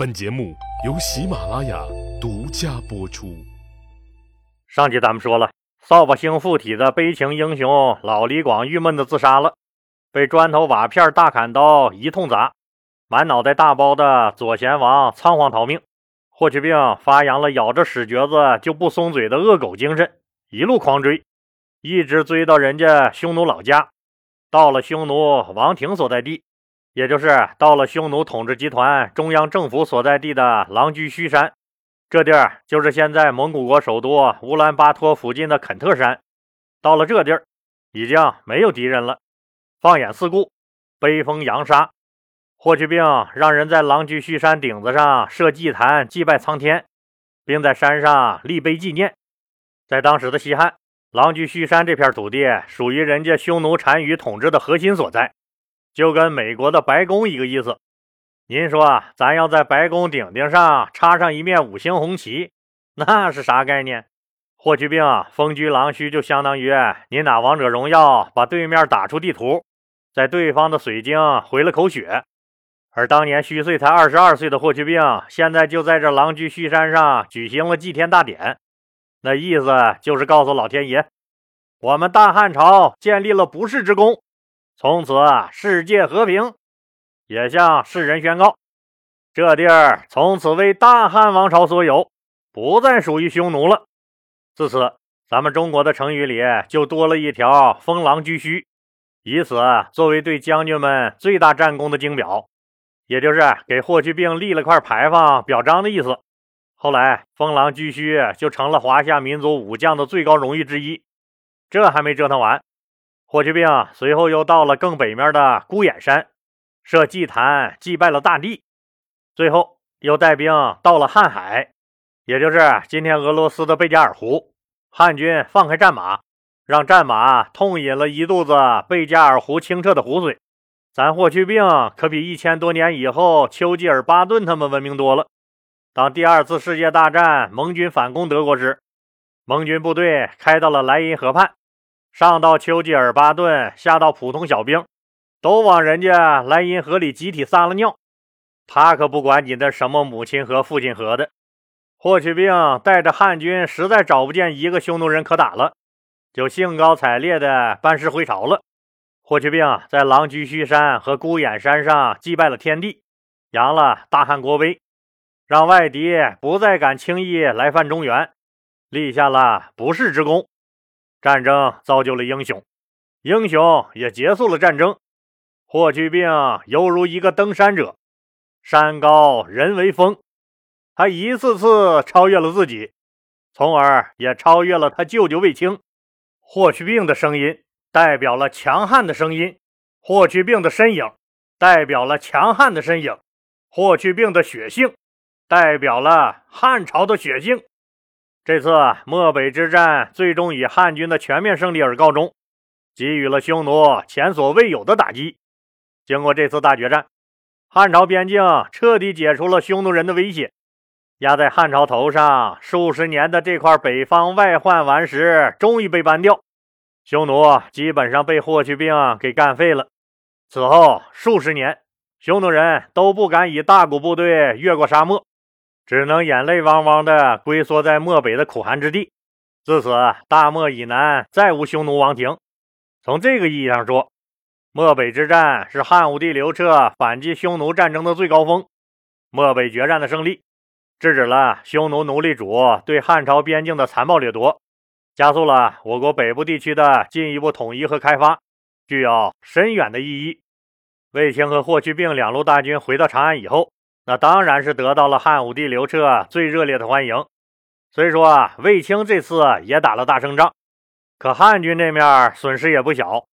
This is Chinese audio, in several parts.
本节目由喜马拉雅独家播出。上集咱们说了，扫把星附体的悲情英雄老李广郁闷的自杀了，被砖头瓦片大砍刀一通砸，满脑袋大包的左贤王仓皇逃命。霍去病发扬了咬着屎橛子就不松嘴的恶狗精神，一路狂追，一直追到人家匈奴老家，到了匈奴王庭所在地。也就是到了匈奴统治集团中央政府所在地的狼居胥山，这地儿就是现在蒙古国首都乌兰巴托附近的肯特山。到了这地儿，已经没有敌人了。放眼四顾，悲风扬沙。霍去病让人在狼居胥山顶子上设祭坛，祭拜苍天，并在山上立碑纪念。在当时的西汉，狼居胥山这片土地属于人家匈奴单于统治的核心所在。就跟美国的白宫一个意思。您说，咱要在白宫顶顶上插上一面五星红旗，那是啥概念？霍去病啊封居狼须，就相当于您打王者荣耀把对面打出地图，在对方的水晶回了口血。而当年虚岁才二十二岁的霍去病，现在就在这狼居胥山上举行了祭天大典，那意思就是告诉老天爷，我们大汉朝建立了不世之功。从此世界和平，也向世人宣告，这地儿从此为大汉王朝所有，不再属于匈奴了。自此，咱们中国的成语里就多了一条“封狼居胥”，以此作为对将军们最大战功的经表，也就是给霍去病立了块牌坊表彰的意思。后来，封狼居胥就成了华夏民族武将的最高荣誉之一。这还没折腾完。霍去病随后又到了更北面的孤眼山，设祭坛祭拜了大帝。最后又带兵到了瀚海，也就是今天俄罗斯的贝加尔湖。汉军放开战马，让战马痛饮了一肚子贝加尔湖清澈的湖水。咱霍去病可比一千多年以后丘吉尔、巴顿他们文明多了。当第二次世界大战盟军反攻德国时，盟军部队开到了莱茵河畔。上到丘吉尔、巴顿，下到普通小兵，都往人家莱茵河里集体撒了尿。他可不管你的什么母亲河、父亲河的。霍去病带着汉军，实在找不见一个匈奴人可打了，就兴高采烈地班师回朝了。霍去病在狼居胥山和孤眼山上祭拜了天地，扬了大汉国威，让外敌不再敢轻易来犯中原，立下了不世之功。战争造就了英雄，英雄也结束了战争。霍去病犹如一个登山者，山高人为峰，他一次次超越了自己，从而也超越了他舅舅卫青。霍去病的声音代表了强悍的声音，霍去病的身影代表了强悍的身影，霍去病的血性代表了汉朝的血性。这次漠北之战最终以汉军的全面胜利而告终，给予了匈奴前所未有的打击。经过这次大决战，汉朝边境彻底解除了匈奴人的威胁，压在汉朝头上数十年的这块北方外患顽石终于被搬掉，匈奴基本上被霍去病给干废了。此后数十年，匈奴人都不敢以大股部队越过沙漠。只能眼泪汪汪地龟缩在漠北的苦寒之地。自此，大漠以南再无匈奴王庭。从这个意义上说，漠北之战是汉武帝刘彻反击匈奴战争的最高峰。漠北决战的胜利，制止了匈奴奴隶主对汉朝边境的残暴掠夺，加速了我国北部地区的进一步统一和开发，具有深远的意义。卫青和霍去病两路大军回到长安以后。那当然是得到了汉武帝刘彻最热烈的欢迎。虽说啊卫青这次也打了大胜仗，可汉军这面损失也不小，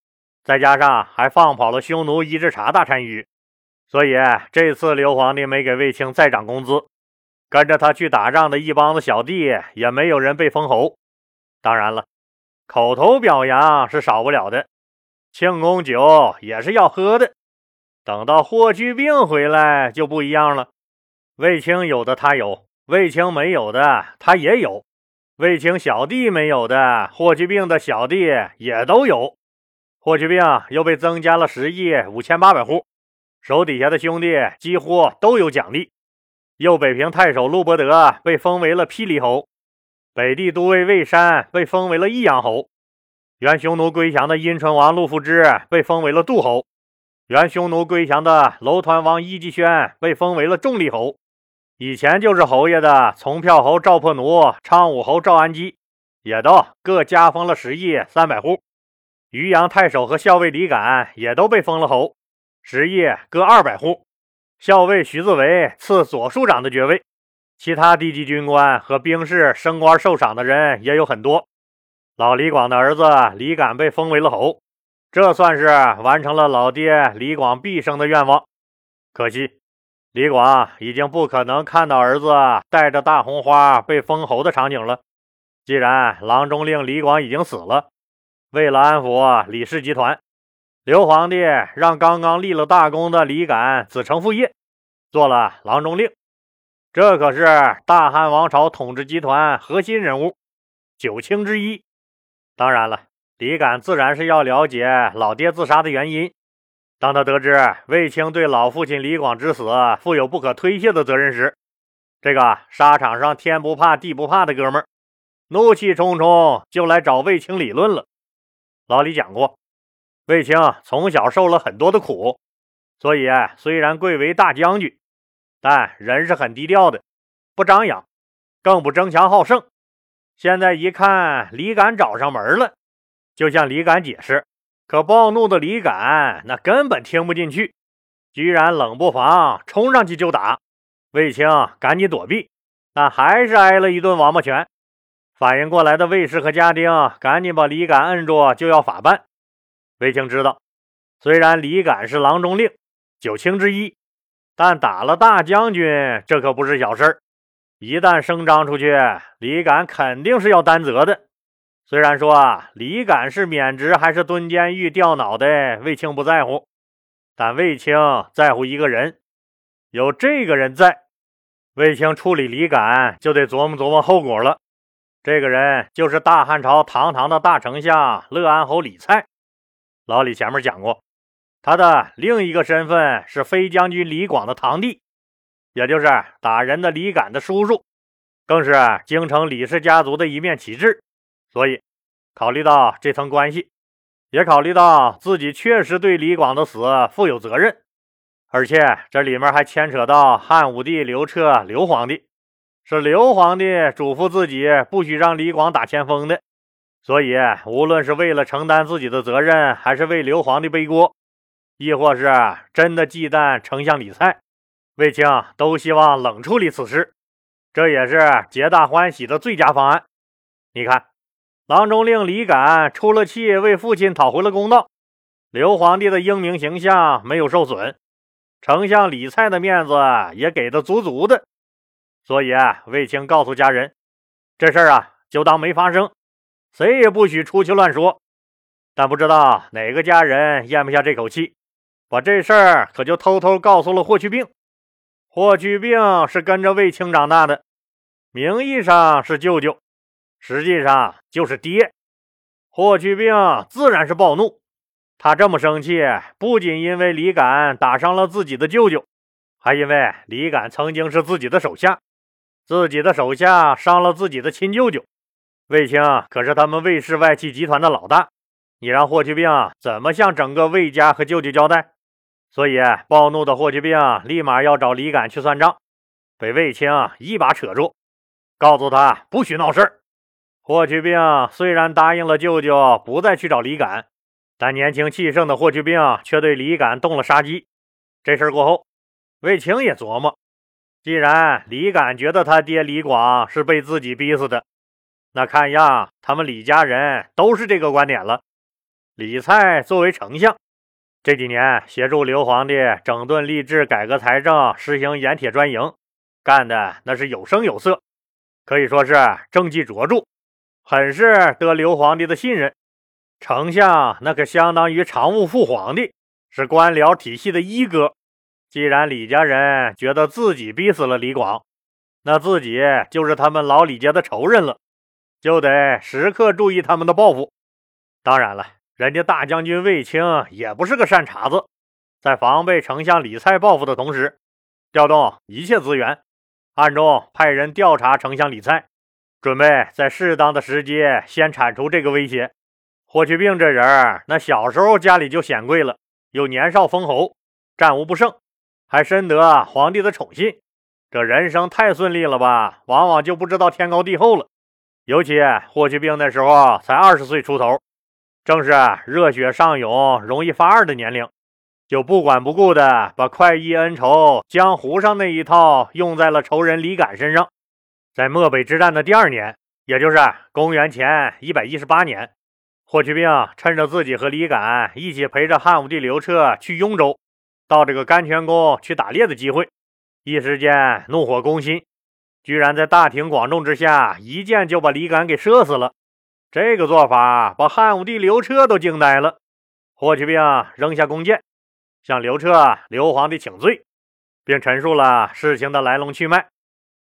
再加上还放跑了匈奴伊稚茶大单于，所以这次刘皇帝没给卫青再涨工资，跟着他去打仗的一帮子小弟也没有人被封侯。当然了，口头表扬是少不了的，庆功酒也是要喝的。等到霍去病回来就不一样了，卫青有的他有，卫青没有的他也有，卫青小弟没有的霍去病的小弟也都有。霍去病又被增加了十亿五千八百户，手底下的兄弟几乎都有奖励。右北平太守陆伯德被封为了霹雳侯，北地都尉魏山被封为了益阳侯，原匈奴归降的阴春王陆富之被封为了杜侯，原匈奴归降的楼团王伊吉轩被封为了重力侯。以前就是侯爷的从票侯赵破奴、昌武侯赵安基，也都各加封了十亿三百户。渔阳太守和校尉李敢也都被封了侯，十亿各二百户。校尉徐自为赐左庶长的爵位，其他地级军官和兵士升官受赏的人也有很多。老李广的儿子李敢被封为了侯，这算是完成了老爹李广毕生的愿望。可惜，李广已经不可能看到儿子带着大红花被封侯的场景了。既然郎中令李广已经死了，为了安抚李氏集团。刘皇帝让刚刚立了大功的李敢子承父业，做了郎中令。这可是大汉王朝统治集团核心人物，九卿之一。当然了，李敢自然是要了解老爹自杀的原因。当他得知卫青对老父亲李广之死负有不可推卸的责任时，这个沙场上天不怕地不怕的哥们儿，怒气冲冲就来找卫青理论了。老李讲过。卫青从小受了很多的苦，所以虽然贵为大将军，但人是很低调的，不张扬，更不争强好胜。现在一看李敢找上门了，就向李敢解释，可暴怒的李敢那根本听不进去，居然冷不防冲上去就打。卫青赶紧躲避，但还是挨了一顿王八拳。反应过来的卫士和家丁赶紧把李敢摁住，就要法办。卫青知道，虽然李敢是郎中令、九卿之一，但打了大将军，这可不是小事儿。一旦声张出去，李敢肯定是要担责的。虽然说啊，李敢是免职还是蹲监狱掉脑袋，卫青不在乎，但卫青在乎一个人，有这个人在，卫青处理李敢就得琢磨琢磨后果了。这个人就是大汉朝堂堂的大丞相乐安侯李蔡。老李前面讲过，他的另一个身份是飞将军李广的堂弟，也就是打人的李敢的叔叔，更是京城李氏家族的一面旗帜。所以，考虑到这层关系，也考虑到自己确实对李广的死负有责任，而且这里面还牵扯到汉武帝刘彻刘皇帝，是刘皇帝嘱咐自己不许让李广打前锋的。所以，无论是为了承担自己的责任，还是为刘皇帝背锅，亦或是真的忌惮丞相李蔡，卫青都希望冷处理此事，这也是皆大欢喜的最佳方案。你看，郎中令李敢出了气，为父亲讨回了公道，刘皇帝的英明形象没有受损，丞相李蔡的面子也给的足足的。所以啊，卫青告诉家人，这事儿啊，就当没发生。谁也不许出去乱说，但不知道哪个家人咽不下这口气，把这事儿可就偷偷告诉了霍去病。霍去病是跟着卫青长大的，名义上是舅舅，实际上就是爹。霍去病自然是暴怒，他这么生气，不仅因为李敢打伤了自己的舅舅，还因为李敢曾经是自己的手下，自己的手下伤了自己的亲舅舅。卫青可是他们卫氏外戚集团的老大，你让霍去病怎么向整个卫家和舅舅交代？所以暴怒的霍去病立马要找李敢去算账，被卫青一把扯住，告诉他不许闹事儿。霍去病虽然答应了舅舅不再去找李敢，但年轻气盛的霍去病却对李敢动了杀机。这事儿过后，卫青也琢磨，既然李敢觉得他爹李广是被自己逼死的。那看样，他们李家人都是这个观点了。李蔡作为丞相，这几年协助刘皇帝整顿吏治、改革财政、实行盐铁专营，干的那是有声有色，可以说是政绩卓著，很是得刘皇帝的信任。丞相那可相当于常务副皇帝，是官僚体系的一哥。既然李家人觉得自己逼死了李广，那自己就是他们老李家的仇人了。就得时刻注意他们的报复。当然了，人家大将军卫青也不是个善茬子，在防备丞相李蔡报复的同时，调动一切资源，暗中派人调查丞相李蔡，准备在适当的时机先铲除这个威胁。霍去病这人，那小时候家里就显贵了，又年少封侯，战无不胜，还深得皇帝的宠信，这人生太顺利了吧？往往就不知道天高地厚了。尤其霍去病那时候才二十岁出头，正是热血上涌、容易发二的年龄。就不管不顾的把快意恩仇、江湖上那一套用在了仇人李敢身上。在漠北之战的第二年，也就是公元前一百一十八年，霍去病趁着自己和李敢一起陪着汉武帝刘彻去雍州，到这个甘泉宫去打猎的机会，一时间怒火攻心，居然在大庭广众之下一箭就把李敢给射死了。这个做法把汉武帝刘彻都惊呆了。霍去病扔下弓箭。向刘彻、刘皇帝请罪，并陈述了事情的来龙去脉。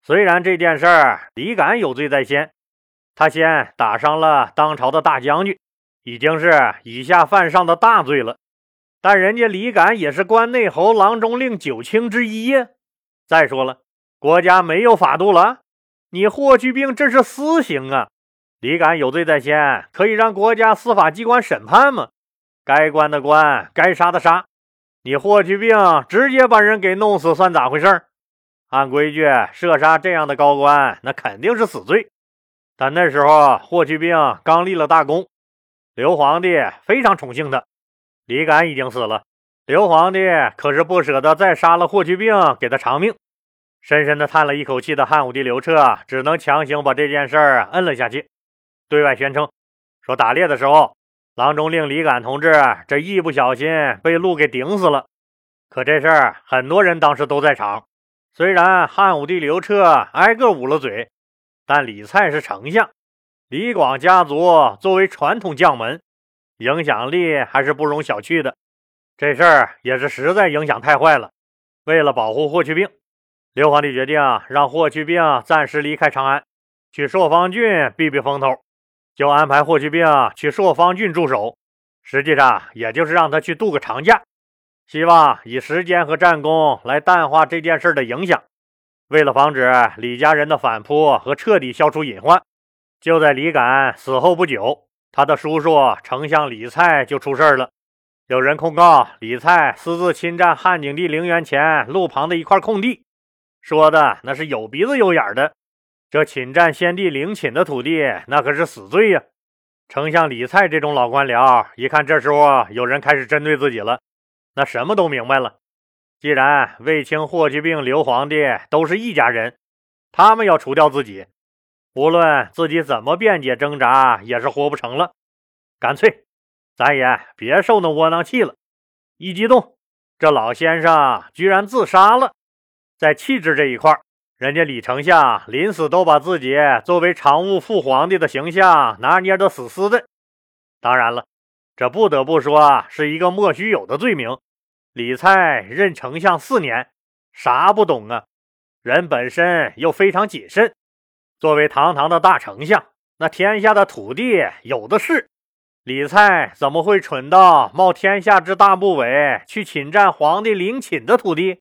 虽然这件事儿李敢有罪在先，他先打伤了当朝的大将军，已经是以下犯上的大罪了。但人家李敢也是关内侯郎中令九卿之一呀。再说了，国家没有法度了，你霍去病这是私刑啊！李敢有罪在先，可以让国家司法机关审判吗？该关的关，该杀的杀。你霍去病直接把人给弄死，算咋回事？按规矩，射杀这样的高官，那肯定是死罪。但那时候霍去病刚立了大功，刘皇帝非常宠幸他。李敢已经死了，刘皇帝可是不舍得再杀了霍去病，给他偿命。深深的叹了一口气的汉武帝刘彻，只能强行把这件事儿摁了下去，对外宣称说打猎的时候。郎中令李敢同志这一不小心被鹿给顶死了，可这事儿很多人当时都在场。虽然汉武帝刘彻挨个捂了嘴，但李蔡是丞相，李广家族作为传统将门，影响力还是不容小觑的。这事儿也是实在影响太坏了。为了保护霍去病，刘皇帝决定让霍去病暂时离开长安，去朔方郡避避风头。就安排霍去病去朔方郡驻守，实际上也就是让他去度个长假，希望以时间和战功来淡化这件事的影响。为了防止李家人的反扑和彻底消除隐患，就在李敢死后不久，他的叔叔丞相李蔡就出事了。有人控告李蔡私自侵占汉景帝陵园前路旁的一块空地，说的那是有鼻子有眼的。这侵占先帝陵寝的土地，那可是死罪呀！丞相李蔡这种老官僚，一看这时候有人开始针对自己了，那什么都明白了。既然卫青、霍去病、刘皇帝都是一家人，他们要除掉自己，无论自己怎么辩解挣扎，也是活不成了。干脆，咱也别受那窝囊气了。一激动，这老先生居然自杀了。在气质这一块人家李丞相临死都把自己作为常务副皇帝的形象拿捏得死死的。当然了，这不得不说是一个莫须有的罪名。李蔡任丞相四年，啥不懂啊？人本身又非常谨慎，作为堂堂的大丞相，那天下的土地有的是。李蔡怎么会蠢到冒天下之大不韪去侵占皇帝陵寝的土地？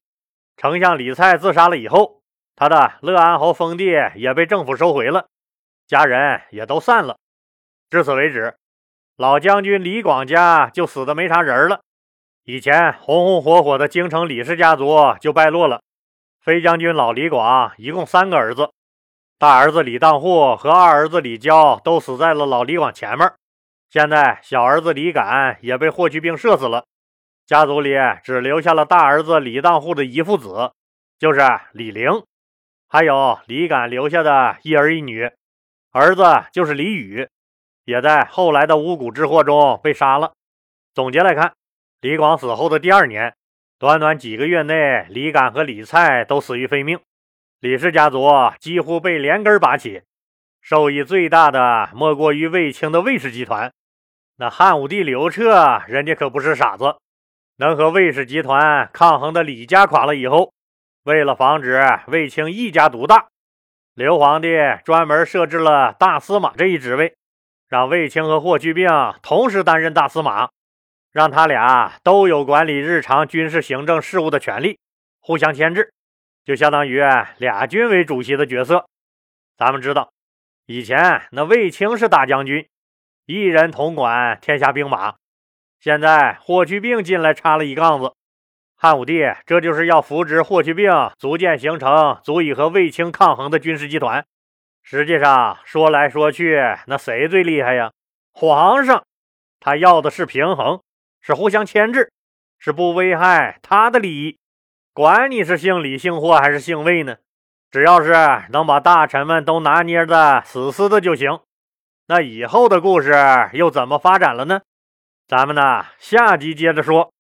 丞相李蔡自杀了以后。他的乐安侯封地也被政府收回了，家人也都散了。至此为止，老将军李广家就死的没啥人了。以前红红火火的京城李氏家族就败落了。飞将军老李广一共三个儿子，大儿子李当户和二儿子李娇都死在了老李广前面。现在小儿子李敢也被霍去病射死了，家族里只留下了大儿子李当户的遗父子，就是李陵。还有李敢留下的一儿一女，儿子就是李宇，也在后来的巫蛊之祸中被杀了。总结来看，李广死后的第二年，短短几个月内，李敢和李蔡都死于非命，李氏家族几乎被连根拔起。受益最大的莫过于卫青的卫氏集团。那汉武帝刘彻，人家可不是傻子，能和卫氏集团抗衡的李家垮了以后。为了防止卫青一家独大，刘皇帝专门设置了大司马这一职位，让卫青和霍去病同时担任大司马，让他俩都有管理日常军事行政事务的权利，互相牵制。就相当于俩军委主席的角色。咱们知道，以前那卫青是大将军，一人统管天下兵马。现在霍去病进来插了一杠子，汉武帝这就是要扶植霍去病，逐渐形成足以和卫青抗衡的军事集团。实际上说来说去，那谁最厉害呀？皇上，他要的是平衡，是互相牵制，是不危害他的利益。管你是姓李、姓霍还是姓魏呢？只要是能把大臣们都拿捏的死死的就行。那以后的故事又怎么发展了呢？咱们呢，下集接着说。